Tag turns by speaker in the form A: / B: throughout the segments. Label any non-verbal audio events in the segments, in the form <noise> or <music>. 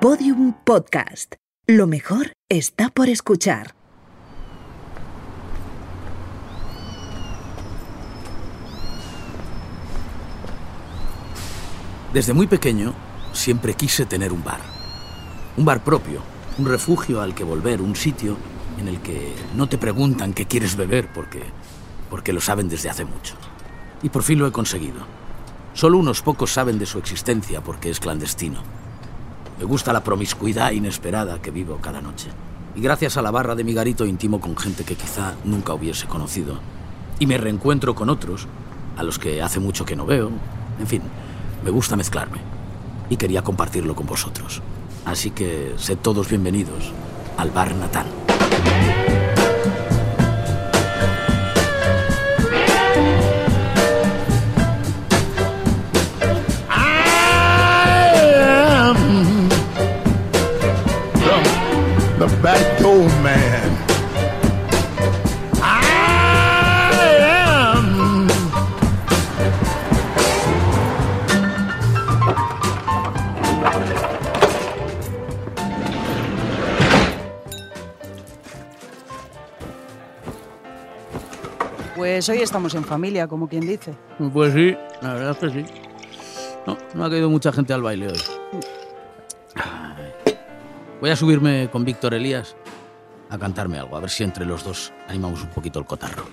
A: Podium Podcast. Lo mejor está por escuchar.
B: Desde muy pequeño siempre quise tener un bar. Un bar propio, un refugio al que volver, un sitio en el que no te preguntan qué quieres beber porque porque lo saben desde hace mucho. Y por fin lo he conseguido. Solo unos pocos saben de su existencia porque es clandestino. Me gusta la promiscuidad inesperada que vivo cada noche. Y gracias a la barra de mi garito intimo con gente que quizá nunca hubiese conocido. Y me reencuentro con otros, a los que hace mucho que no veo. En fin, me gusta mezclarme. Y quería compartirlo con vosotros. Así que sed todos bienvenidos al Bar Natán.
C: Back door man. I am
D: Pues hoy estamos en familia, como quien dice.
B: Pues sí, la verdad es que sí. No, no ha caído mucha gente al baile hoy. Voy a subirme con Víctor Elías a cantarme algo, a ver si entre los dos animamos un poquito el cotarro.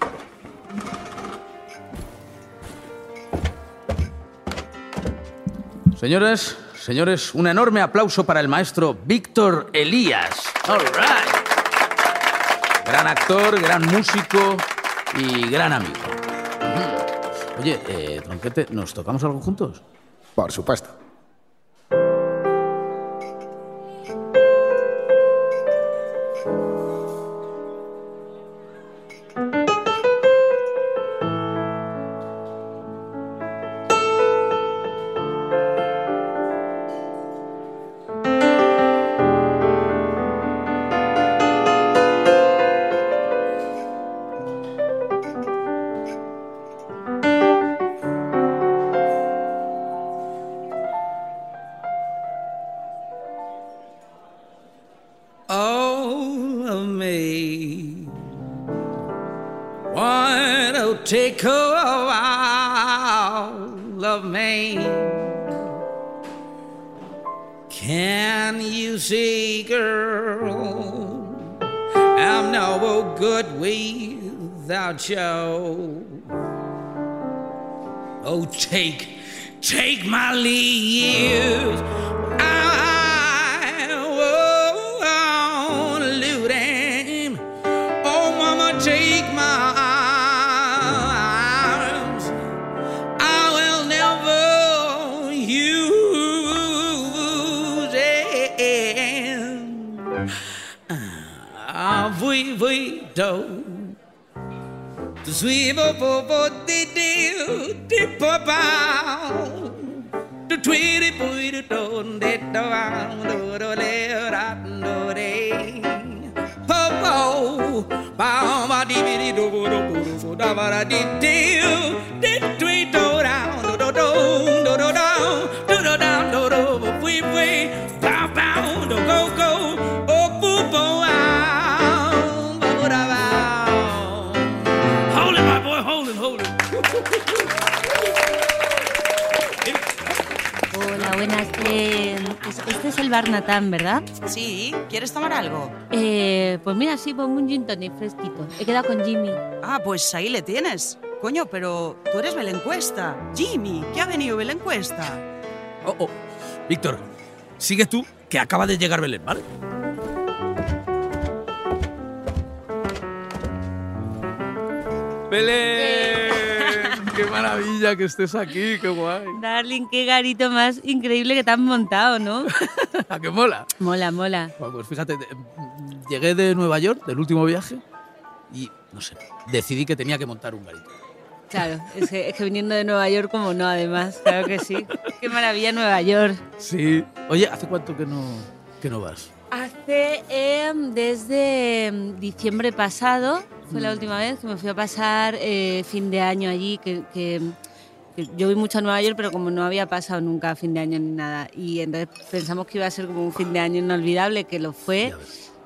B: Señores, señores, un enorme aplauso para el maestro Víctor Elías. All right. Gran actor, gran músico y gran amigo. Oye, eh, Tronquete, ¿nos tocamos algo juntos?
C: Por supuesto.
E: You. Oh, take, take my leave. suivo popo di dio di papà tu twiri pui tu ton de do do do le rat do re. Popo ba ma di bi di do do do do da ba ra di di.
F: Bar Natán, ¿verdad?
D: Sí, ¿quieres tomar algo?
F: Eh, pues mira, sí, ponme un gin tonic fresquito. He quedado con Jimmy.
D: Ah, pues ahí le tienes. Coño, pero tú eres Belén Cuesta. Jimmy, ¿qué ha venido Belén Cuesta?
B: Oh, oh. Víctor, sigue tú, que acaba de llegar Belén, ¿vale? ¡Belén! ¡Qué maravilla que estés aquí! ¡Qué guay!
F: Darling, qué garito más increíble que te han montado, ¿no? <laughs>
B: ¿A qué mola?
F: mola, mola.
B: Bueno, Pues fíjate, llegué de Nueva York, del último viaje, y no sé, decidí que tenía que montar un garito.
F: Claro, es que, es que viniendo de Nueva York, como no, además, claro que sí. Qué maravilla Nueva York.
B: Sí. Oye, ¿hace cuánto que no, que no vas?
F: Hace em, desde em, diciembre pasado, fue la última vez que me fui a pasar eh, fin de año allí, que, que que yo voy mucho a Nueva York, pero como no había pasado nunca fin de año ni nada. Y entonces pensamos que iba a ser como un fin de año inolvidable, que lo fue.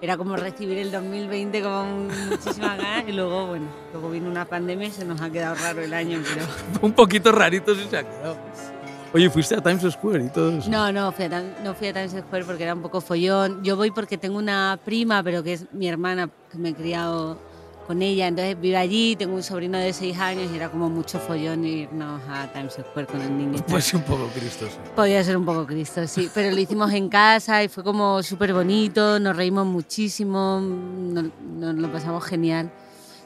F: Era como recibir el 2020 con muchísimas ganas y luego, bueno, luego vino una pandemia y se nos ha quedado raro el año, pero... <laughs>
B: Un poquito rarito sí se ha quedado. Oye, fuiste a Times Square y todo eso.
F: No, no fui, a, no fui a Times Square porque era un poco follón. Yo voy porque tengo una prima, pero que es mi hermana, que me he criado con ella, entonces vive allí, tengo un sobrino de seis años y era como mucho follón irnos a Times Square con el niño.
B: Pues sí, un poco Cristo, sí.
F: Podía ser un poco Cristo, sí, pero lo hicimos en casa y fue como súper bonito, nos reímos muchísimo, nos, nos lo pasamos genial.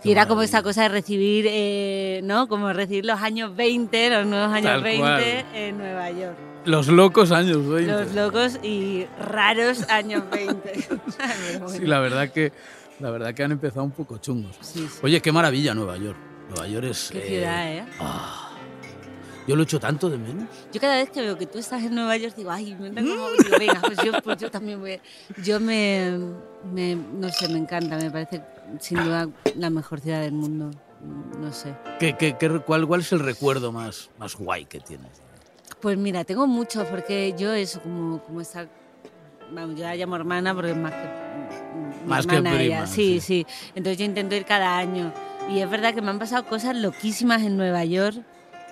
F: Y era como esta cosa de recibir, eh, ¿no? Como recibir los años 20, los nuevos años
B: Tal
F: 20
B: cual.
F: en Nueva York.
B: Los locos años 20.
F: Los locos y raros años 20. Pero bueno.
B: Sí, la verdad que la verdad que han empezado un poco chungos.
F: Sí, sí.
B: Oye, qué maravilla Nueva York. Nueva York es
F: Qué
B: eh,
F: ciudad, ¿eh?
B: ah, yo lo echo tanto de menos.
F: Yo cada vez que veo que tú estás en Nueva York digo, ay, me como... Digo, venga, pues yo, pues yo también voy. a-". Yo me, me, no sé, me encanta, me parece sin duda la mejor ciudad del mundo. No sé.
B: ¿Qué, qué- qué- cuál, ¿Cuál es el recuerdo más, más guay que tienes?
F: Pues mira, tengo mucho porque yo eso, como, como esa... Vamos, yo la llamo hermana porque es más que...
B: Más que prima,
F: ella. Sí,
B: sí.
F: sí, Entonces yo intento ir cada año. Y es verdad que me han pasado cosas loquísimas en Nueva York.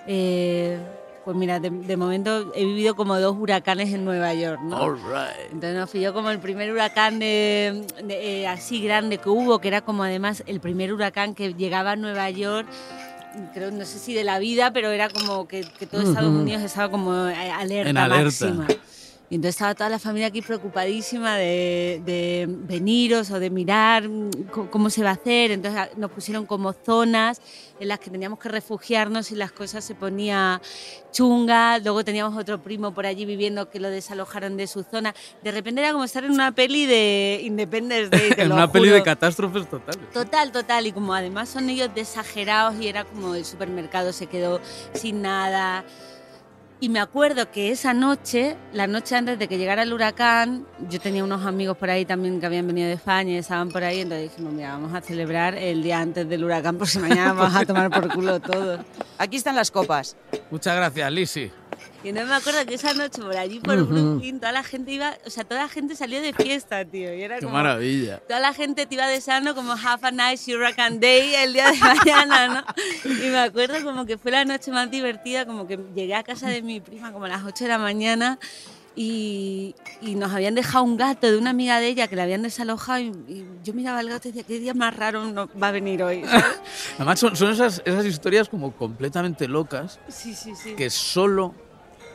F: Eh, pues mira, de, de momento he vivido como dos huracanes en Nueva York, ¿no?
B: All right.
F: Entonces nos pilló como el primer huracán de, de, eh, así grande que hubo, que era como además el primer huracán que llegaba a Nueva York, creo, no sé si de la vida, pero era como que, que todo Estados. Unidos estaba como eh, alerta,
B: En alerta.
F: máxima. Y entonces estaba toda la familia aquí preocupadísima de, de veniros o de mirar cómo se va a hacer. Entonces a- nos pusieron como zonas en las que teníamos que refugiarnos y las cosas se ponía chungas. Luego teníamos otro primo por allí viviendo que lo desalojaron de su zona. De repente era como estar en una peli de Independence Day. <laughs>
B: En una peli de
F: juro.
B: catástrofes totales.
F: Total, total. Y como además son ellos de exagerados y era como el supermercado se quedó sin nada. Y me acuerdo que esa noche, la noche antes de que llegara el huracán, yo tenía unos amigos por ahí también que habían venido de España y estaban por ahí, entonces dijimos, mira, vamos a celebrar el día antes del huracán, por si mañana vamos a tomar por culo todo.
D: Aquí están las copas.
B: Muchas gracias, Lisi.
F: Y entonces me acuerdo que esa noche por allí, por Brooklyn, toda la gente iba, o sea, toda la gente salió de fiesta, tío. Y era
B: Qué
F: como,
B: maravilla.
F: Toda la gente te iba deseando como have a nice hurricane day el día de <laughs> mañana, ¿no? Y me acuerdo como que fue la noche más divertida, como que llegué a casa de mi prima como a las 8 de la mañana y, y nos habían dejado un gato de una amiga de ella que la habían desalojado y, y yo miraba al gato y decía, ¿qué día más raro no va a venir hoy?
B: Además, son, son esas, esas historias como completamente locas
F: Sí, sí, sí.
B: que solo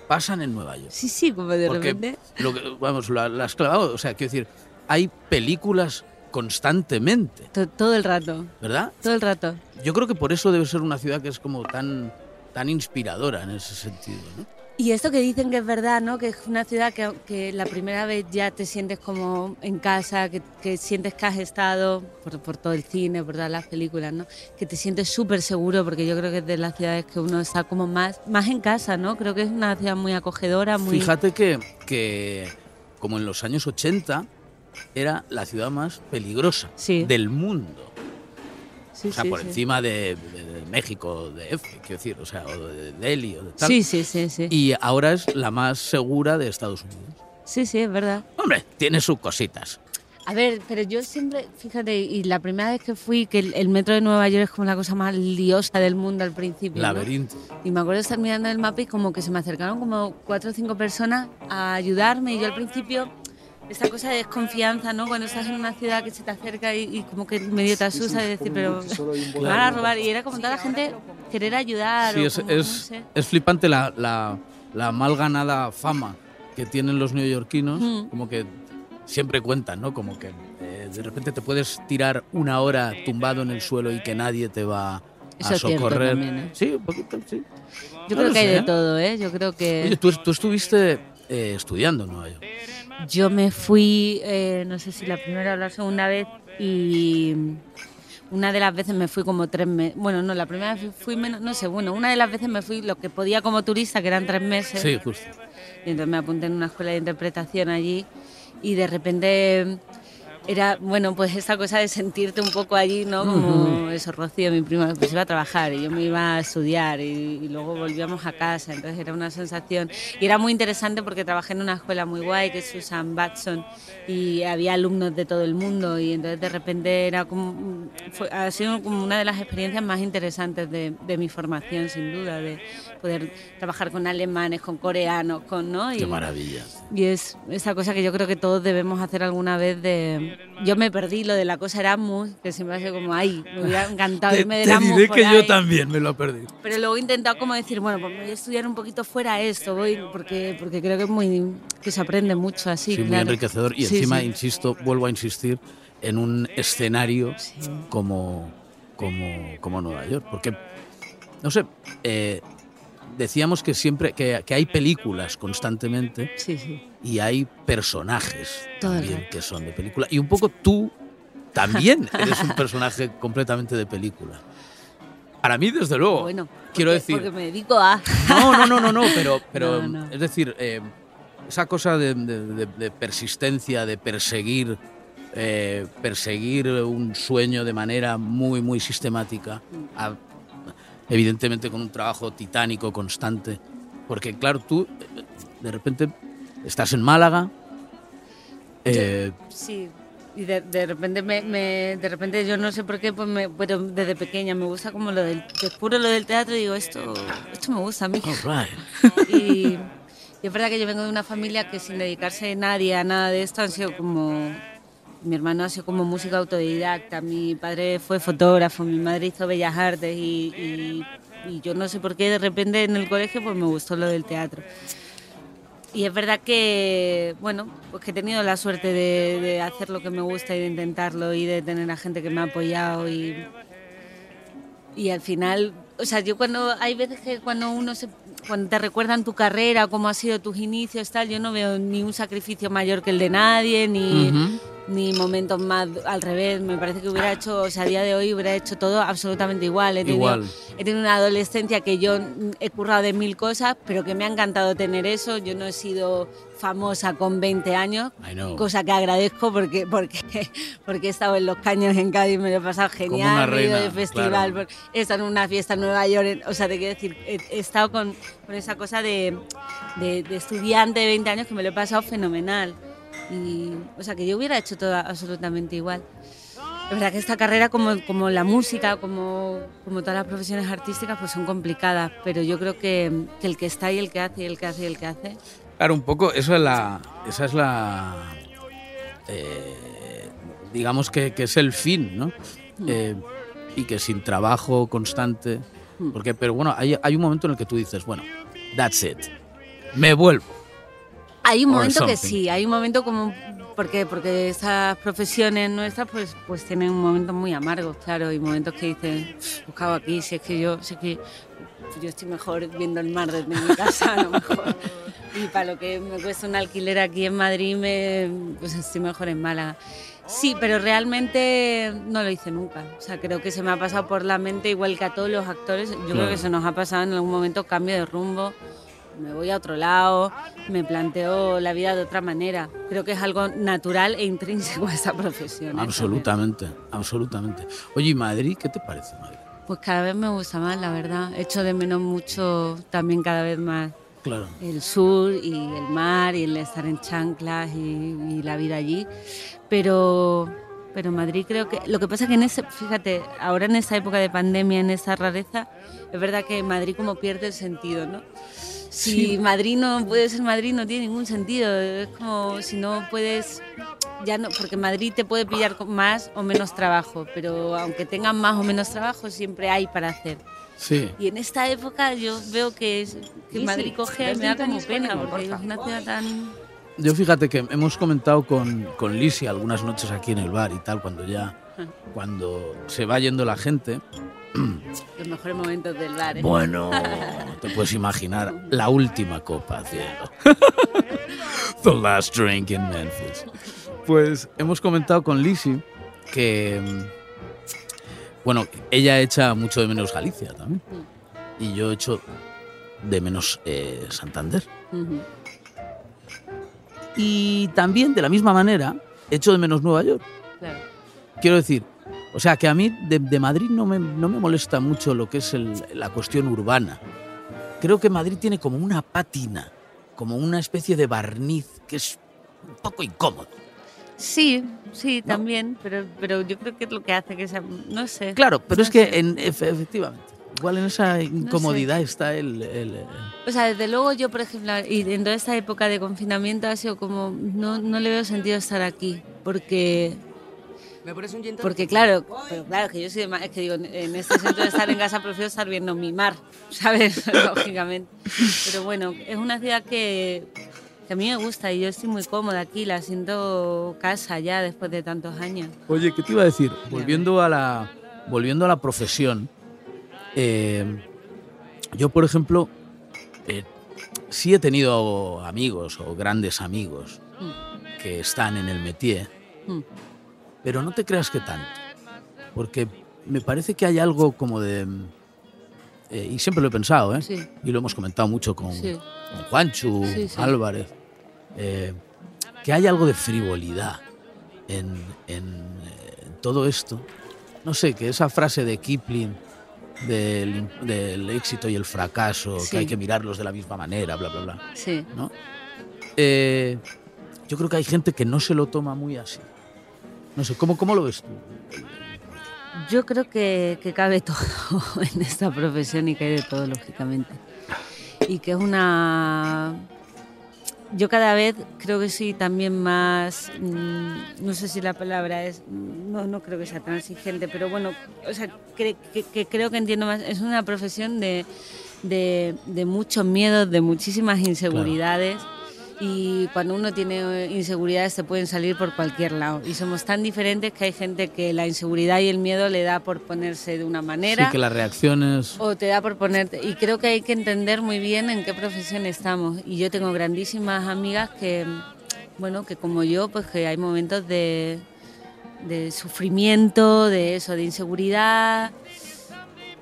B: pasan en Nueva York.
F: Sí, sí, como de
B: Porque,
F: repente...
B: lo que, vamos, la, la has clavado. O sea, quiero decir, hay películas constantemente,
F: to- Todo el rato,
B: ¿verdad?
F: todo el rato.
B: Yo creo que por eso debe ser una ciudad que es como tan, tan inspiradora en ese sentido, ¿no?
F: Y esto que dicen que es verdad, ¿no? Que es una ciudad que, que la primera vez ya te sientes como en casa, que, que sientes que has estado por, por todo el cine, por todas las películas, ¿no? Que te sientes súper seguro, porque yo creo que es de las ciudades que uno está como más, más en casa, ¿no? Creo que es una ciudad muy acogedora, muy...
B: Fíjate que, que, como en los años 80, era la ciudad más peligrosa
F: Sí.
B: del mundo.
F: Sí,
B: O sea,
F: sí,
B: por encima de, de- de México, de F, quiero decir, o sea, o de Delhi, o de tal.
F: Sí, sí, sí, sí.
B: Y ahora es la más segura de Estados Unidos.
F: Sí, sí, es verdad.
B: Hombre, tiene sus cositas.
F: A ver, pero yo siempre, fíjate, y la primera vez que fui, que el, el metro de Nueva York es como la cosa más liosa del mundo al principio. ¿no?
B: Laberinto.
F: Y me acuerdo estar mirando el mapa y como que se me acercaron como cuatro o cinco personas a ayudarme y yo al principio esta cosa de desconfianza, ¿no? Cuando estás en una ciudad que se te acerca y, y como que medio te asusta de decir, pero me van a robar. Y era como toda la gente querer ayudar.
B: Sí,
F: o
B: es,
F: como,
B: es,
F: no sé.
B: es flipante la, la, la mal ganada fama que tienen los neoyorquinos,
F: Mm.
B: como que siempre cuentan, ¿no? Como que eh, de repente te puedes tirar una hora tumbado en el suelo y que nadie te va
F: Eso
B: a socorrer.
F: también, ¿eh?
B: Sí, un poquito, sí.
F: Yo
B: no
F: creo que hay
B: sé,
F: de
B: ¿eh?
F: todo, ¿eh? Yo creo que...
B: Oye, tú, tú estuviste eh, estudiando en Nueva York.
F: Yo me fui, eh, no sé si la primera o la segunda vez, y una de las veces me fui como tres meses. Bueno, no, la primera vez fui menos, no sé, bueno, una de las veces me fui lo que podía como turista, que eran tres meses.
B: Sí, justo.
F: Y entonces me apunté en una escuela de interpretación allí y de repente era, bueno, pues esta cosa de sentirte un poco allí, ¿no? Como eso, Rocío, mi prima, pues iba a trabajar y yo me iba a estudiar y, y luego volvíamos a casa, entonces era una sensación. Y era muy interesante porque trabajé en una escuela muy guay, que es Susan Batson, y había alumnos de todo el mundo y entonces de repente era como, fue- ha sido como una de las experiencias más interesantes de, de mi formación, sin duda, de poder trabajar con alemanes, con coreanos, con, ¿no?
B: Qué maravilla.
F: y es esa cosa que yo creo que todos debemos hacer alguna vez de... Yo me perdí lo de la cosa Erasmus, que siempre ha sido como, ay, me hubiera encantado
B: Te,
F: irme de
B: te
F: Erasmus
B: diré
F: por
B: que yo
F: ahí".
B: también me lo perdí.
F: Pero luego he intentado como decir, bueno, pues me voy a estudiar un poquito fuera esto, voy, porque, porque creo que es muy... que se aprende mucho así,
B: Sí, muy enriquecedor. Y
F: Sí,
B: encima,
F: sí.
B: insisto, vuelvo a insistir, en un escenario como, como, como Nueva York. Porque, no sé, eh, decíamos que siempre que, que hay películas constantemente
F: Sí, sí.
B: Y hay personajes
F: Todo
B: también que son de película. Y un poco tú también <laughs> eres un personaje completamente de película. Para mí, desde luego.
F: Bueno,
B: quiero
F: porque-
B: decir.
F: Porque me dedico a...
B: No, no, no, no, no, pero, pero <laughs>
F: No, no.
B: es decir, eh, esa cosa de, de- de- de persistencia, de perseguir, eh, perseguir un sueño de manera muy, muy sistemática, a- evidentemente con un trabajo titánico, constante, porque claro, tú eh, de repente estás en Málaga, eh,
F: Sí, y de, de repente me, me- de repente yo no sé por qué, pues me, pero desde pequeña me gusta como lo del, descubro lo del teatro y digo, esto, esto me gusta a mí.
B: right. <laughs>
F: Y, y es verdad que yo vengo de una familia que sin dedicarse nadie a nada de esto han sido como... Mi hermano ha sido como música autodidacta, mi padre fue fotógrafo, mi madre hizo bellas artes y, y- y yo no sé por qué de repente en el colegio pues me gustó lo del teatro. Y es verdad que, bueno, pues que he tenido la suerte de, hacer lo que me gusta y de intentarlo y de tener a gente que me ha apoyado y, y al final, o sea, yo cuando, hay veces que cuando uno se, cuando te recuerdan tu carrera, cómo han sido tus inicios, tal, yo no veo ni un sacrificio mayor que el de nadie, ni, ni momentos más al revés, me parece que hubiera hecho, o sea, a día de hoy hubiera hecho todo absolutamente igual. He tenido,
B: Igual.
F: he tenido una adolescencia que yo he currado de mil cosas, pero que me ha encantado tener eso. Yo no he sido famosa con 20 años, cosa que agradezco porque, porque, <laughs> porque he estado en Los Caños en Cádiz, me lo he pasado genial,
B: una
F: me he ido de festival,
B: claro.
F: he estado en una fiesta en Nueva York, o sea, te quiero decir, he, he estado con, con esa cosa de, de, de estudiante de 20 años que me lo he pasado fenomenal. Y, o sea, que yo hubiera hecho todo absolutamente igual. Es verdad que esta carrera, como, como la música, como, como todas las profesiones artísticas, pues son complicadas, pero yo creo que, que el que está y el que hace, y el que hace y el que hace,
B: Claro, un poco, eso es la, esa es la, eh, digamos que, que es el fin, ¿no? Eh, y que sin trabajo constante, porque, pero bueno, hay, hay un momento en el que tú dices, bueno, that's it, me vuelvo.
F: Hay un momento que sí, hay un momento como porque porque esas profesiones nuestras pues pues tienen momentos muy amargos, claro, y momentos que dicen, buscado aquí, si es que yo, si es que yo estoy mejor viendo el mar desde mi casa, a lo mejor. Y para lo que me cuesta un alquiler aquí en Madrid, me, pues estoy mejor en Málaga. Sí, pero realmente no lo hice nunca. O sea, creo que se me ha pasado por la mente, igual que a todos los actores. Yo creo que se nos ha pasado en algún momento cambio de rumbo me voy a otro lado, me planteo la vida de otra manera. Creo que es algo natural e intrínseco a esta profesión. ¿eh?
B: Absolutamente, absolutamente. Oye, ¿y Madrid? ¿Qué te parece Madrid?
F: Pues cada vez me gusta más, la verdad. Echo de menos mucho también cada vez más
B: Claro.
F: el sur y el mar y el estar en chanclas y, y la vida allí. Pero, pero Madrid creo que... Lo que pasa es que en ese, fíjate, ahora en esta época de pandemia, en esta rareza, es verdad que Madrid como pierde el sentido, ¿no? Si Madrid no puede ser Madrid no tiene ningún sentido. Es como si no puedes... Ya no, porque Madrid te puede pillar con más o menos trabajo, pero aunque tengan más o menos trabajo, siempre hay para hacer.
B: Sí.
F: Y en esta época yo veo que, es- que Madrid coge y me da como pena, porque es una ciudad tan...
B: Yo fíjate que hemos comentado con, con Lisi algunas noches aquí en el bar y tal, cuando ya, cuando se va yendo la gente,
F: Los mejores momentos del bar. ¿eh?
B: Bueno, <laughs> te puedes imaginar la última copa, cielo. <laughs> The last drink in Memphis. Pues hemos comentado con Lisi que, mm, bueno, ella echa mucho de menos Galicia también. Y yo echo de menos eh, Santander. Y también, de la misma manera, echo de menos Nueva York.
F: Claro.
B: Quiero decir, o sea, que a mí de, de Madrid no me, no me molesta mucho lo que es el- la cuestión urbana. Creo que Madrid tiene como una pátina, como una especie de barniz que es un poco incómodo.
F: Sí, sí,
B: ¿No?
F: también, pero, pero yo creo que es lo que hace que sea, no sé.
B: Claro, pero
F: No
B: es que en, efe- efectivamente, igual en esa incomodidad está el, el- el-
F: O sea, desde luego yo, por ejemplo, y en toda esta época de confinamiento ha sido como, no, no le veo sentido estar aquí, porque,
G: ¿Me pones un gin
F: porque claro, pero claro, que yo soy de Ma- es que digo, en este sentido de estar en casa prefiero estar viendo mi mar, ¿sabes? <laughs> Lógicamente. Pero bueno, es una ciudad que, que a mí me gusta y yo estoy muy cómoda aquí, la siento casa ya después de tantos años.
B: Oye, ¿qué te iba a decir? Volviendo a la, volviendo a la profesión, eh, yo, por ejemplo, eh, sí he tenido amigos o grandes amigos que están en el métier,
F: Mm.
B: Pero no te creas que tanto, porque me parece que hay algo como de... eh, y siempre lo he pensado, ¿eh?
F: Sí.
B: y lo hemos comentado mucho con,
F: Sí.
B: con Juanchu,
F: Sí.
B: Álvarez, eh, que hay algo de frivolidad en, en, eh, en todo esto. No sé, que esa frase de Kipling del, del éxito y el fracaso, que hay que mirarlos de la misma manera, bla, bla, bla.
F: Sí.
B: ¿no? Eh, yo creo que hay gente que no se lo toma muy así. No sé, ¿cómo, cómo lo ves tú?
F: Yo creo que, que cabe <laughs> todo en esta profesión y que hay de todo, lógicamente. Y que es una... Yo cada vez creo que soy también más, mm, no sé si la palabra es, no, no creo que sea transigente, pero bueno, o sea, que, que creo que entiendo más, es una profesión de, de, de muchos miedos, de muchísimas inseguridades. Y cuando uno tiene inseguridades te pueden salir por cualquier lado. Y somos tan diferentes que hay gente que la inseguridad y el miedo le da por ponerse de una manera
B: Sí, que las reacciones...
F: o te da por ponerte. Y creo que hay que entender muy bien en qué profesión estamos. Y yo tengo grandísimas amigas que, bueno, que como yo, pues que hay momentos de, de sufrimiento, de eso, de inseguridad.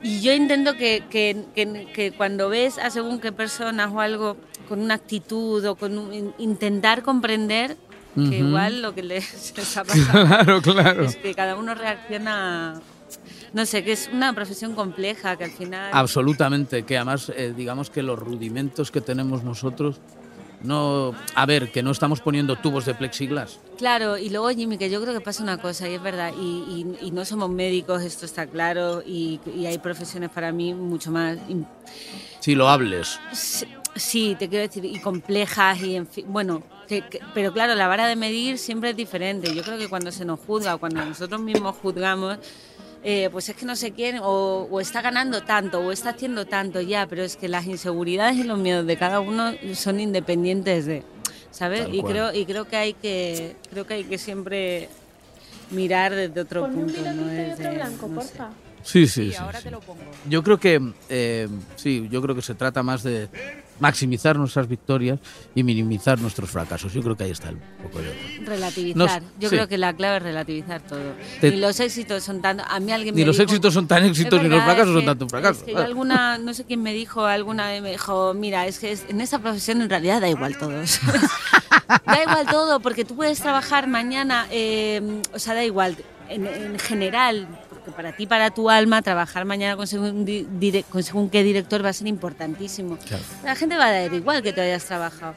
F: Y yo intento que, que, que- que cuando ves a según qué personas o algo con una actitud o con un- in- intentar comprender que igual lo que <laughs> les está pasando <laughs>
B: Claro, claro.
F: es que cada uno reacciona, no sé, que es una profesión compleja, que al final...
B: Absolutamente, que además, eh, digamos que los rudimentos que tenemos nosotros, no, a ver, que no estamos poniendo tubos de plexiglas.
F: Claro, y luego Jimmy, que yo creo que pasa una cosa, y es verdad, y, y- y no somos médicos, esto está claro, y, y hay profesiones para mí mucho más...
B: Si lo hables.
F: Sí, Sí, te quiero decir, y complejas, y en fin, bueno, que- que- pero claro, la vara de medir siempre es diferente. Yo creo que cuando se nos juzga o cuando nosotros mismos juzgamos, eh, pues es que no sé quién, o, o está ganando tanto, o está haciendo tanto ya, pero es que las inseguridades y los miedos de cada uno son independientes de, ¿sabes?
B: Tal
F: Y
B: cual.
F: creo, y creo que hay que, creo que hay que siempre mirar desde otro
H: Ponme un
F: punto,
H: vino
F: no
H: tinto y
F: desde,
H: otro blanco,
F: no sé.
H: porfa.
B: Sí, sí, sí.
G: ahora
B: sí.
G: te lo pongo.
B: Yo creo que eh, sí, yo creo que se trata más de maximizar nuestras victorias y minimizar nuestros fracasos. Yo creo que ahí está el poco de
F: Relativizar.
B: Nos-
F: Yo
B: sí.
F: creo que la clave es relativizar todo.
B: Te-
F: Ni los éxitos son tanto. A mí alguien
B: Ni
F: me
B: los
F: dijo-
B: éxitos son tan éxitos ni los
F: verdad,
B: fracasos
F: es
B: son tanto fracasos.
F: Es que alguna, no sé quién me dijo, alguna vez me dijo, mira, es que es- en esta profesión en realidad da igual todo. <laughs> da igual todo, porque tú puedes trabajar mañana, eh, o sea, da igual, en, en general, porque para ti, para tu alma, trabajar mañana con según, di- dire- con según qué director va a ser importantísimo.
B: Claro.
F: La gente va a dar igual que tú hayas trabajado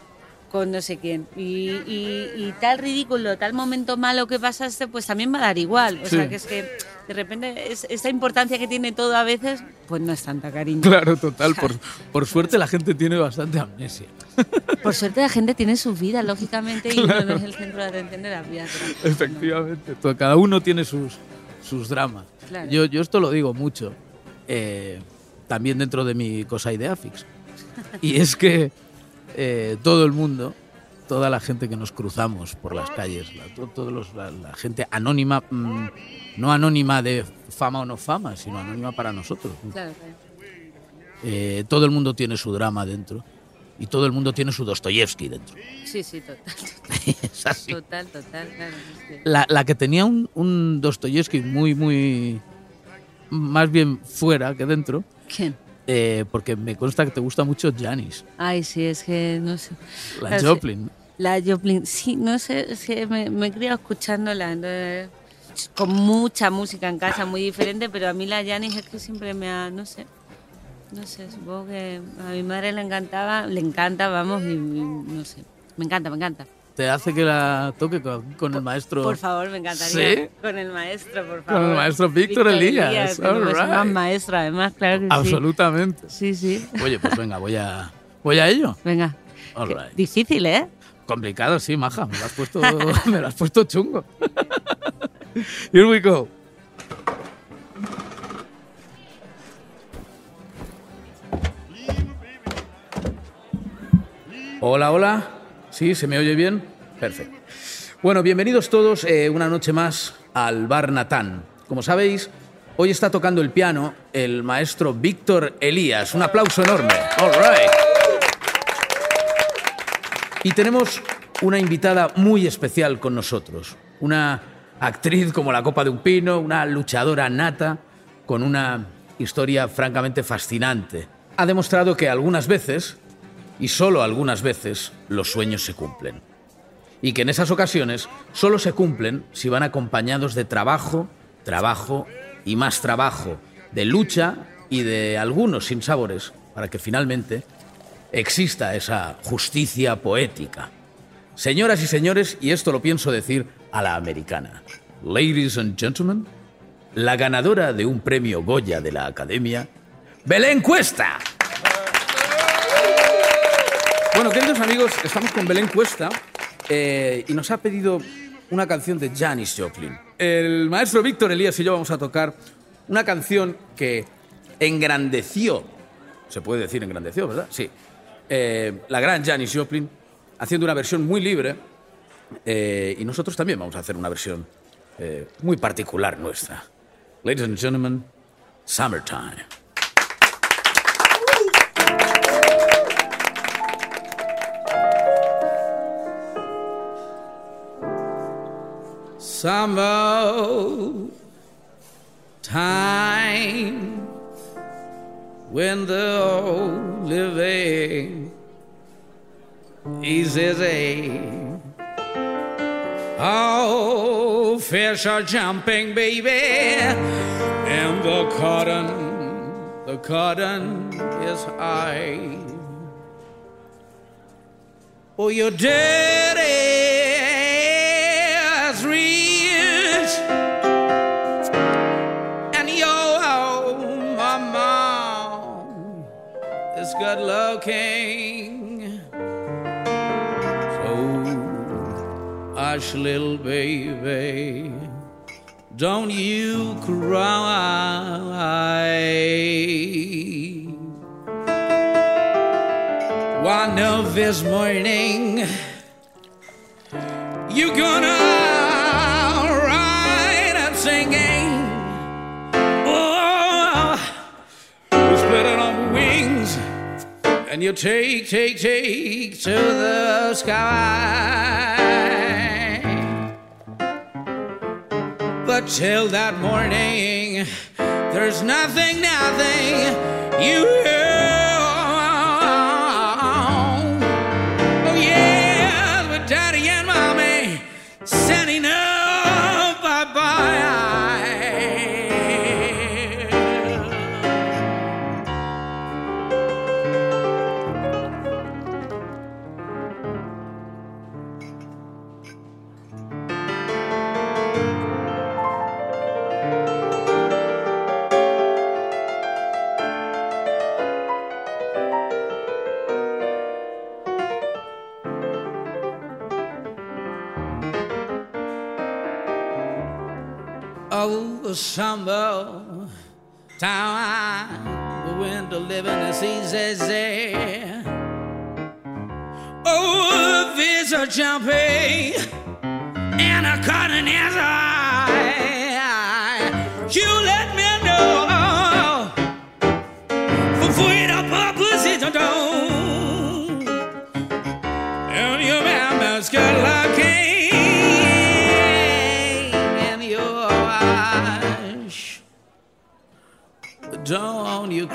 F: con no sé quién. Y, y- y tal ridículo, tal momento malo que pasaste, pues también va a dar igual. O
B: Sí.
F: sea, que es que de repente es- esta importancia que tiene todo a veces, pues no es tanta cariño.
B: Claro, total. Por, por suerte la gente tiene bastante amnesia. <laughs>
F: Por suerte la gente tiene su vida, lógicamente, y no es el centro de atención de la vida.
B: Efectivamente. To- Cada uno tiene sus, sus dramas.
F: Claro.
B: Yo, yo esto lo digo mucho, eh, también dentro de mi cosa Ideafix. Y es que eh, todo el mundo, toda la gente que nos cruzamos por las calles, la, los- la, la gente anónima, mm, no anónima de fama o no fama, sino anónima para nosotros.
F: Claro, claro.
B: Eh, todo el mundo tiene su drama dentro y todo el mundo tiene su Dostoyevsky dentro.
F: Sí, sí, total. <laughs>
B: es así.
F: Total, total, claro.
B: La, la que tenía un, un Dostoyevsky muy, muy. más bien fuera que dentro,
F: ¿Quién?
B: eh, porque me consta que te gusta mucho Janis,
F: Ay, sí, es que no sé.
B: la
F: Claro.
B: Joplin.
F: La Joplin, sí, no sé, es que me, me he criado escuchándola, con mucha música en casa, muy diferente, pero a mí la Janis es que siempre me ha, no sé, no sé, supongo que a mi madre le encantaba, le encanta, vamos, y, y no sé, me encanta, me encanta.
I: ¿Te hace que la toque con, con el maestro?
F: Por favor, me encantaría.
I: ¿Sí?
F: Con el maestro, por favor.
I: Con el maestro Víctor Elías,
F: es
I: all
F: más
I: right.
F: maestro, además, claro que sí.
I: Absolutamente.
F: Sí, sí.
I: Oye, pues venga, voy a, voy a ello.
F: Venga.
I: All
F: Que-
I: right.
F: Difícil, ¿eh?
I: Complicado, sí, maja. Me lo has puesto, <laughs> me lo has puesto chungo. <laughs> Here we go. Hola, hola. ¿Sí? ¿Se me oye bien? Perfecto. Bueno, bienvenidos todos eh, una noche más al Bar Natán. Como sabéis, hoy está tocando el piano el maestro Víctor Elías. Un aplauso enorme. All right. Y tenemos una invitada muy especial con nosotros. Una actriz como la copa de un pino, una luchadora nata, con una historia francamente fascinante. Ha demostrado que algunas veces, y solo algunas veces, los sueños se cumplen. Y que en esas ocasiones solo se cumplen si van acompañados de trabajo, trabajo y más trabajo, de lucha y de algunos sinsabores, para que finalmente exista esa justicia poética. Señoras y señores, y esto lo pienso decir a la americana. Ladies and gentlemen, la ganadora de un premio Goya de la Academia, Belén Cuesta. Bueno, queridos amigos, estamos con Belén Cuesta eh, y nos ha pedido una canción de Janis Joplin. El maestro Víctor Elías y yo vamos a tocar una canción que engrandeció, se puede decir engrandeció, ¿verdad? Sí. Eh, la gran Janis Joplin, haciendo una versión muy libre eh, y nosotros también vamos a hacer una versión eh, muy particular nuestra. Ladies and gentlemen, Summertime.
B: Summer time when the living is easy. Oh, fish are jumping, baby, and the cotton, the cotton is high. Oh, your daddy and your mama is good looking. So, hush, little baby, don't you cry. One of this morning, you're gonna and you take, take, take to the sky. But till that morning, there's nothing, nothing you Oh, summer time, the winter living is easy. Oh, fish are jumping, and a cotton is high. You let me know. For fuera publicity don't.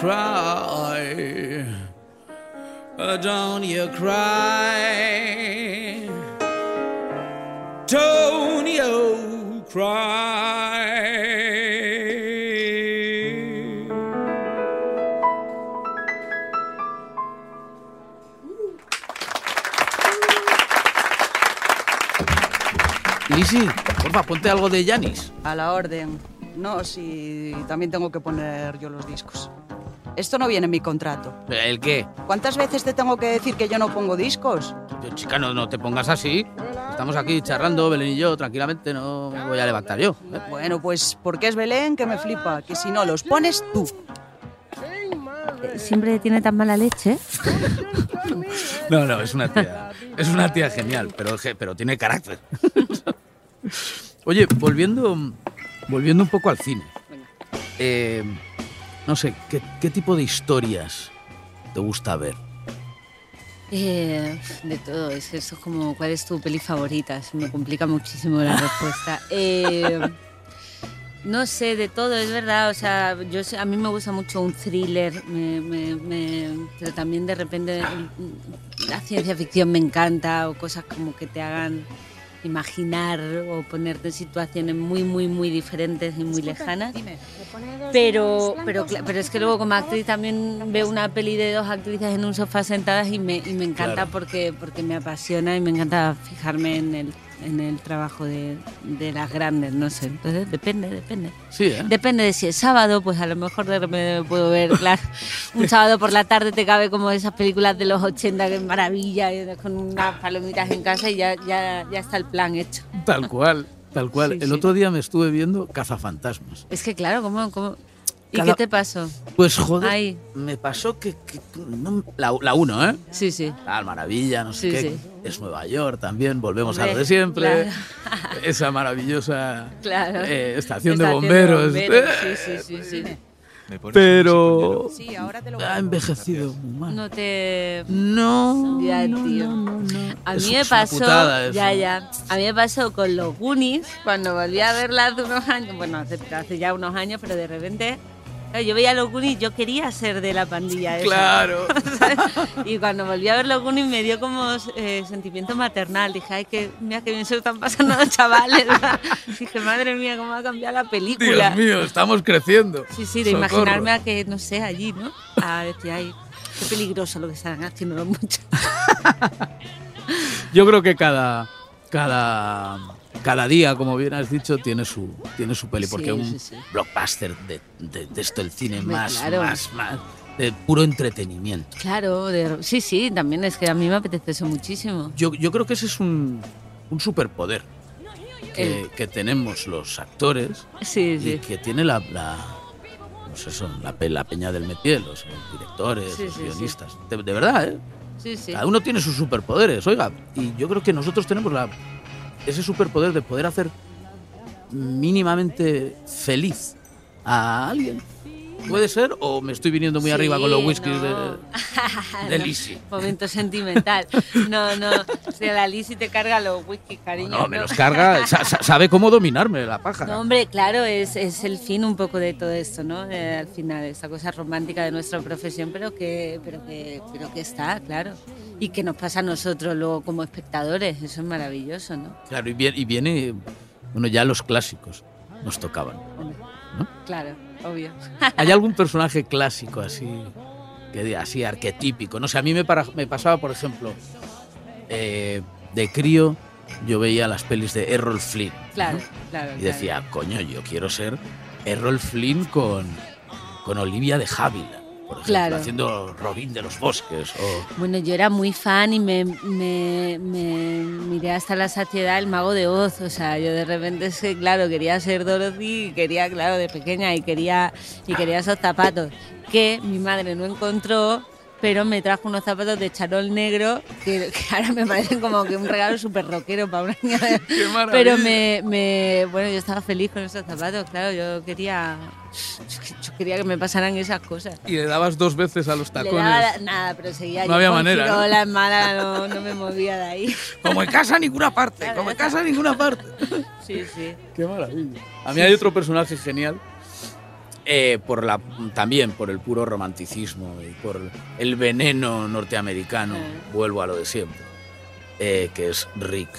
B: Don't you cry. Uh, Don't you cry.
E: Antonio cry.
B: Lisi, porfa, ponte algo de Janis.
D: A la orden. No, si también tengo que poner yo los discos. Esto no viene en mi contrato.
B: ¿El qué?
D: ¿Cuántas veces te tengo que decir que yo no pongo discos?
B: Yo, chica, no, no te pongas así. Estamos aquí charlando, Belén y yo, tranquilamente, no me voy a levantar yo. ¿eh?
D: Bueno, pues porque es Belén que me flipa, que si no los pones tú.
F: Eh, Siempre tiene tan mala leche. <laughs>
B: No, no, es una tía. Es una tía genial, pero, pero tiene carácter. <laughs> Oye, volviendo, volviendo un poco al cine. Eh, no sé, ¿qué, qué tipo de historias te gusta ver?
F: Eh, de todo, es eso es como, ¿cuál es tu peli favorita? Me complica muchísimo la respuesta. Eh, no sé, de todo, es verdad. O sea, yo a mí me gusta mucho un thriller, me- me- me- pero también de repente la ciencia ficción me encanta o cosas como que te hagan imaginar o ponerte en situaciones muy, muy, muy diferentes y muy lejanas. Pero, pero, pero es que luego como actriz también veo una peli de dos actrices en un sofá sentadas y me, y me encanta
B: Claro.
F: porque, porque me apasiona y me encanta fijarme en el, en el trabajo de, de las grandes, no sé. Entonces depende, depende.
B: Sí, ¿eh?
F: Depende de si es sábado, pues a lo mejor de repente me puedo ver, claro, <laughs> un sábado por la tarde te cabe como esas películas de los 80 que es maravilla, con unas palomitas en casa y ya, ya, ya está el plan hecho.
B: Tal cual, tal cual.
F: Sí,
B: El
F: sí.
B: otro día me estuve viendo Cazafantasmas.
F: Es que claro, ¿cómo? cómo? ¿Y
B: Cada-
F: qué te pasó?
B: Pues joder,
F: Ay.
B: me pasó que... que- no- la, la uno, ¿eh?
F: Sí, sí.
B: Tal maravilla, no sé
F: Sí,
B: qué.
F: sí.
B: Es Nueva York también, volvemos a lo de siempre.
F: claro. <laughs>
B: Esa maravillosa
F: Claro.
B: eh, estación, de bomberos.
F: bomberos, Sí, <laughs> sí, sí, sí.
B: Pero
D: Sí, ahora te lo
B: ha envejecido muy mal.
F: No te...
B: No,
F: Ya, tío.
B: no, no, no.
F: A mí me pasó, ya, ya. A mí me pasó con los Goonies cuando volví a verla hace unos años, bueno, hace, hace ya unos años, pero de repente, yo veía los Goonies, yo quería ser de la pandilla esa.
B: Claro. <laughs>
F: ¿sabes? Y cuando volví a ver los Goonies me dio como eh, sentimiento maternal. Dije, ay, que mira que bien se lo están pasando los chavales. <laughs> Dije, madre mía, cómo va a cambiar la película.
B: Dios mío, estamos creciendo.
F: Sí, sí, de
B: Socorro.
F: imaginarme a que, no sé, allí, ¿no? A decir, ay, qué peligroso lo que están haciendo los muchachos. <laughs>
B: Yo creo que cada, cada, cada día, como bien has dicho, tiene su, tiene su peli,
F: Sí,
B: porque un
F: sí, sí.
B: blockbuster de, de, de esto, el cine más,
F: claro.
B: más, más, de puro entretenimiento.
F: Claro, de- sí, sí, también es que a mí me apetece eso muchísimo.
B: Yo, yo creo que ese es un, un superpoder que, que tenemos los actores
F: Sí,
B: y
F: sí.
B: que tiene la, la, pues eso, la, pe- la peña del métier, los directores, los
F: sí, sí.
B: guionistas. De, de verdad, ¿eh?
F: Sí, sí.
B: Cada uno tiene sus superpoderes, oiga. Y yo creo que nosotros tenemos la, ese superpoder de poder hacer mínimamente feliz a alguien. ¿Puede ser? ¿O me estoy viniendo muy
F: Sí,
B: arriba con los whiskies
F: no.
B: de, de Lisi? <laughs>
F: Momento sentimental. No, no. Si la Lizzy te carga los whisky, cariño.
B: No, me los carga. sa- sa- sabe cómo dominarme la pájara.
F: No, hombre, claro, es, es el fin un poco de todo esto, ¿no? Eh, al final, esta cosa romántica de nuestra profesión, pero que, pero, que, pero que está, claro. Y que nos pasa a nosotros luego como espectadores, eso es maravilloso, ¿no?
B: Claro, y viene, y viene, bueno, ya los clásicos nos tocaban. ¿No?
F: Claro, obvio.
B: ¿Hay algún personaje clásico así, que así arquetípico? No sé, a mí me, para- me pasaba, por ejemplo, eh, de crío, yo veía las pelis de Errol Flynn.
F: Claro,
B: ¿no?
F: claro.
B: Y
F: claro.
B: decía, coño, yo quiero ser Errol Flynn con, con Olivia de Havilland, por ejemplo,
F: Claro.
B: haciendo Robin de los Bosques. O,
F: Bueno, yo era muy fan y me, me, me miré hasta la saciedad el mago de Oz. O sea, yo de repente, claro, quería ser Dorothy y quería, claro, de pequeña y quería, y quería esos zapatos que mi madre no encontró, pero me trajo unos zapatos de charol negro que, que ahora me parecen como que un regalo súper rockero para una niña. de-! Pero me, me, bueno, yo estaba feliz con esos zapatos, claro, yo quería, yo quería que me pasaran esas cosas.
B: y le dabas dos veces a los
F: Le
B: tacones.
F: daba la- nada, pero seguía
B: No había manera, ¿no?
F: en mala, no, no me movía de ahí.
B: Como en casa ninguna parte, como en casa ninguna parte.
F: Sí, sí.
B: Qué maravilla. A mí hay otro personaje genial. Eh, por la, también por el puro romanticismo y por el veneno norteamericano,
F: Ah.
B: vuelvo a lo de siempre, eh, que es Rick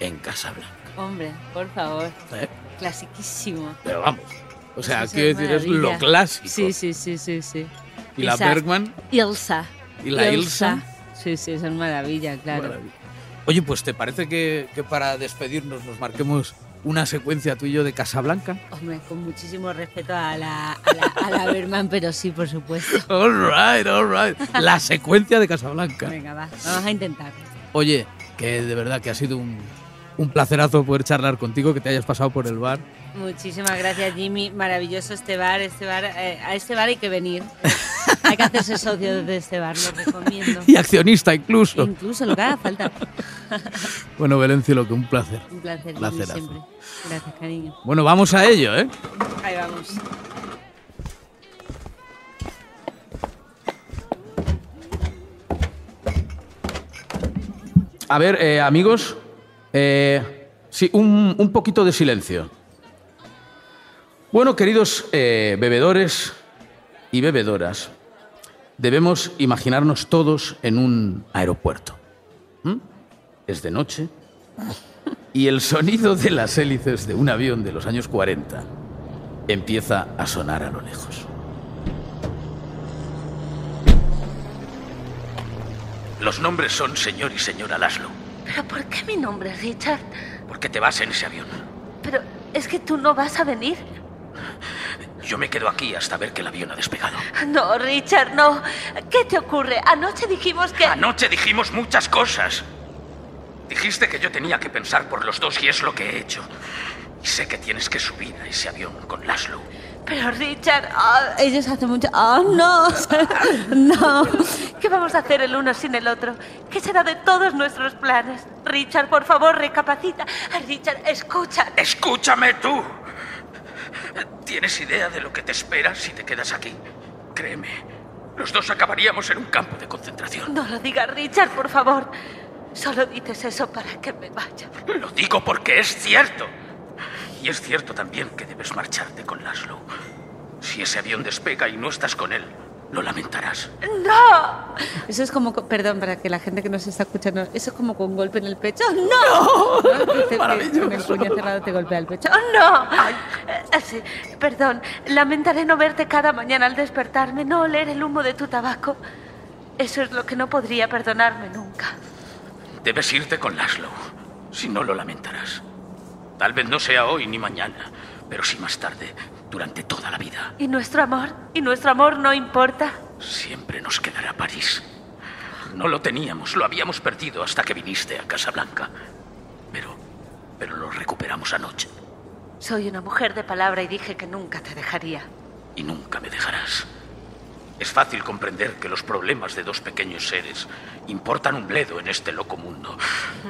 B: en Casablanca.
F: Hombre, por favor.
B: ¿eh?
F: Clasiquísimo.
B: Pero vamos. O sea,
F: Eso
B: quiero decir, es lo clásico.
F: Sí, sí, sí, sí, sí.
B: Y la Bergman.
F: Ilsa.
B: ¿Y la Ilsa?
F: Sí, sí, eso es maravilla, claro.
B: Maravilla. Oye, pues ¿te parece que, que para despedirnos nos marquemos una secuencia tú y yo de Casablanca?
F: Hombre, con muchísimo respeto a la, a la, a la Berman, pero sí, por supuesto. <laughs>
B: All right, all right. La secuencia de Casablanca.
F: Venga, va, vamos a intentar.
B: Oye, que de verdad que ha sido un, un placerazo poder charlar contigo, que te hayas pasado por el bar.
F: Muchísimas gracias, Jimmy. Maravilloso este bar. Este bar eh, a este bar hay que venir. Hay que hacerse socio de este bar, lo recomiendo. <laughs>
B: Y accionista incluso.
F: Incluso lo que haga falta. <laughs>
B: Bueno, Belencio, lo que un placer.
F: Un placer,
B: Placerazo.
F: siempre. Gracias, cariño.
B: Bueno, vamos a ello, ¿eh?
F: Ahí vamos.
B: A ver, eh, amigos, eh, sí, un, un poquito de silencio. Bueno, queridos eh, bebedores y bebedoras, debemos imaginarnos todos en un aeropuerto. ¿Mm? Es de noche y el sonido de las hélices de un avión de los años 40 empieza a sonar a lo lejos. Los nombres son señor y señora Laszlo.
H: ¿Pero por qué mi nombre, Richard?
B: ¿Por qué te vas en ese avión?
H: Pero es que tú no vas a venir.
B: Yo me quedo aquí hasta ver que el avión ha despegado.
H: No, Richard, no. ¿Qué te ocurre? Anoche dijimos que...
B: Anoche dijimos muchas cosas. Dijiste que yo tenía que pensar por los dos y es lo que he hecho. Y sé que tienes que subir a ese avión con Laszlo.
H: Pero, Richard, ah, ellos hacen mucho... ¡Oh, no! <laughs> no. ¿Qué vamos a hacer el uno sin el otro? ¿Qué será de todos nuestros planes? Richard, por favor, recapacita. Ah, Richard, escucha.
B: Escúchame tú. ¿Tienes idea de lo que te espera si te quedas aquí? Créeme, los dos acabaríamos en un campo de concentración.
H: No lo digas, Richard, por favor. Solo dices eso para que me vaya.
B: Lo digo porque es cierto. Y es cierto también que debes marcharte con Laszlo. Si ese avión despega y no estás con él, lo lamentarás.
H: ¡No!
F: Eso es como, co- perdón, para que la gente que nos está escuchando, eso es como con un golpe en el pecho. ¡No! ¿No? Que te- que Con el puño cerrado te golpea el pecho.
H: ¡Oh, no! Eh, sí, perdón, lamentaré no verte cada mañana al despertarme, no oler el humo de tu tabaco. Eso es lo que no podría perdonarme nunca.
B: Debes irte con Laszlo. Si no, lo lamentarás. Tal vez no sea hoy ni mañana, pero sí más tarde, durante toda la vida.
H: ¿Y nuestro amor? ¿Y nuestro amor no importa?
B: Siempre nos quedará París. No lo teníamos, lo habíamos perdido hasta que viniste a Casablanca. Pero, pero lo recuperamos anoche
H: Soy una mujer de palabra y dije que nunca te dejaría.
B: y nunca me dejarás. Es fácil comprender que los problemas de dos pequeños seres importan un bledo en este loco mundo,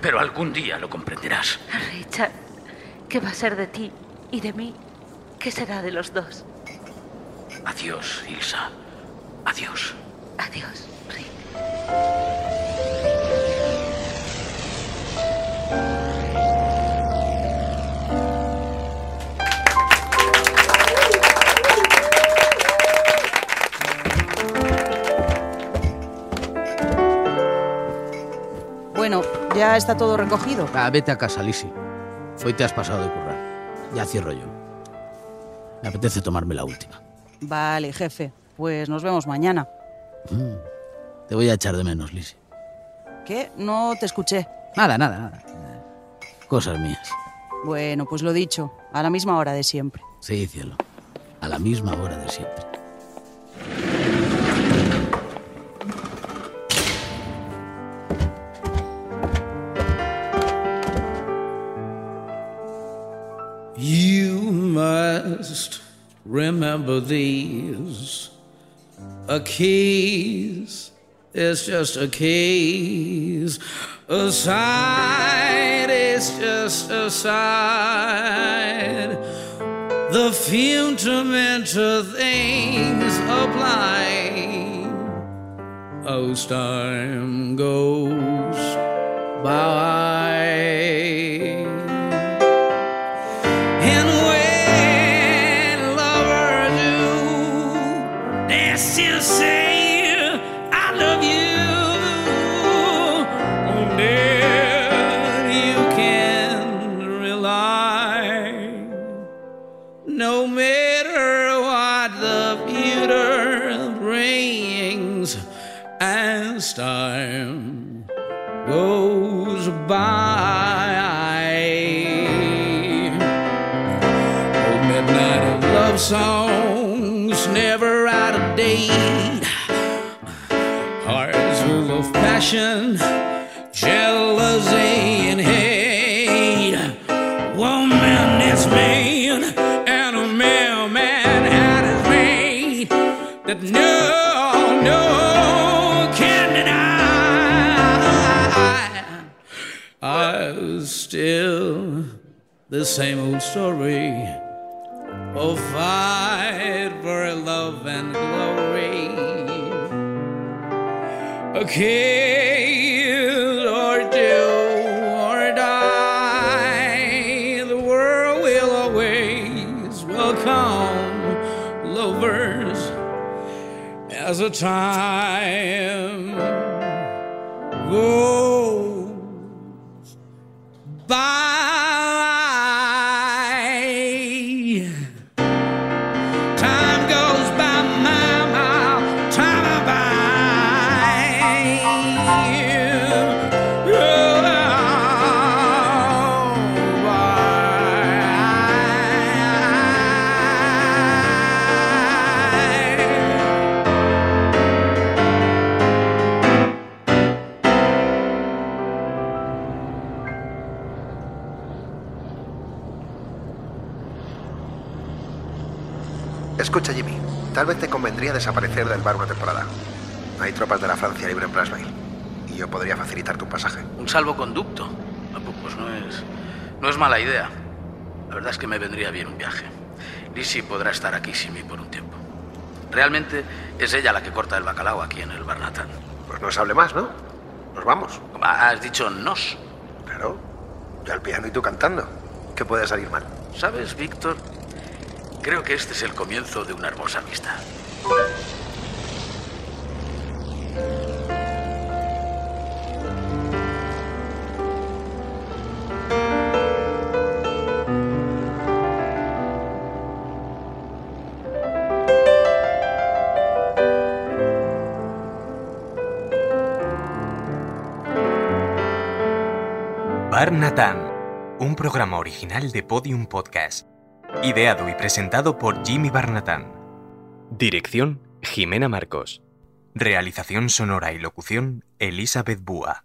B: pero algún día lo comprenderás.
H: Richard, ¿qué va a ser de ti y de mí? ¿Qué será de los dos?
B: Adiós, Ilsa. Adiós.
H: Adiós, Rick.
D: Bueno, ya está todo recogido.
B: Ah, vete a casa, Lisi. Hoy te has pasado de currar. Ya cierro yo. Me apetece tomarme la última.
D: Vale, jefe. Pues nos vemos mañana.
B: Te voy a echar de menos, Lisi.
D: ¿Qué? No te escuché.
B: Nada, nada, nada. Cosas mías.
D: Bueno, pues lo dicho, a la misma hora de siempre.
B: Sí, cielo. A la misma hora de siempre.
E: These. A case is just a case. A side is just a side. The fundamental things apply as time goes by. by. Old midnight love
B: songs never out of date. Hearts full of passion, jealousy, and hate. Woman, it's man, and a mailman at his rate that no. The same old story. of fight for love and glory. A kid or two or die. The world will always welcome lovers as a time goes
J: desaparecer del bar una temporada. Hay tropas de la Francia libre en Brazzaville. Y yo podría facilitarte un pasaje.
K: Un salvoconducto. Ah, pu- Pues no es. No es mala idea. La verdad es que me vendría bien un viaje. Lizzie podrá estar aquí sin mí por un tiempo. Realmente es ella la que corta el bacalao aquí en el Barnatán.
J: Pues no se hable más, ¿no? Nos vamos.
K: Has dicho nos.
J: Claro. Yo al piano y tú cantando. ¿Qué puede salir mal?
K: ¿Sabes, Víctor? Creo que este es el comienzo de una hermosa amistad.
L: Barnatán, un programa original de Podium Podcast. Ideado y presentado por Jimmy Barnatán. Dirección, Jimena Marcos. Realización sonora y locución, Elizabeth Búa.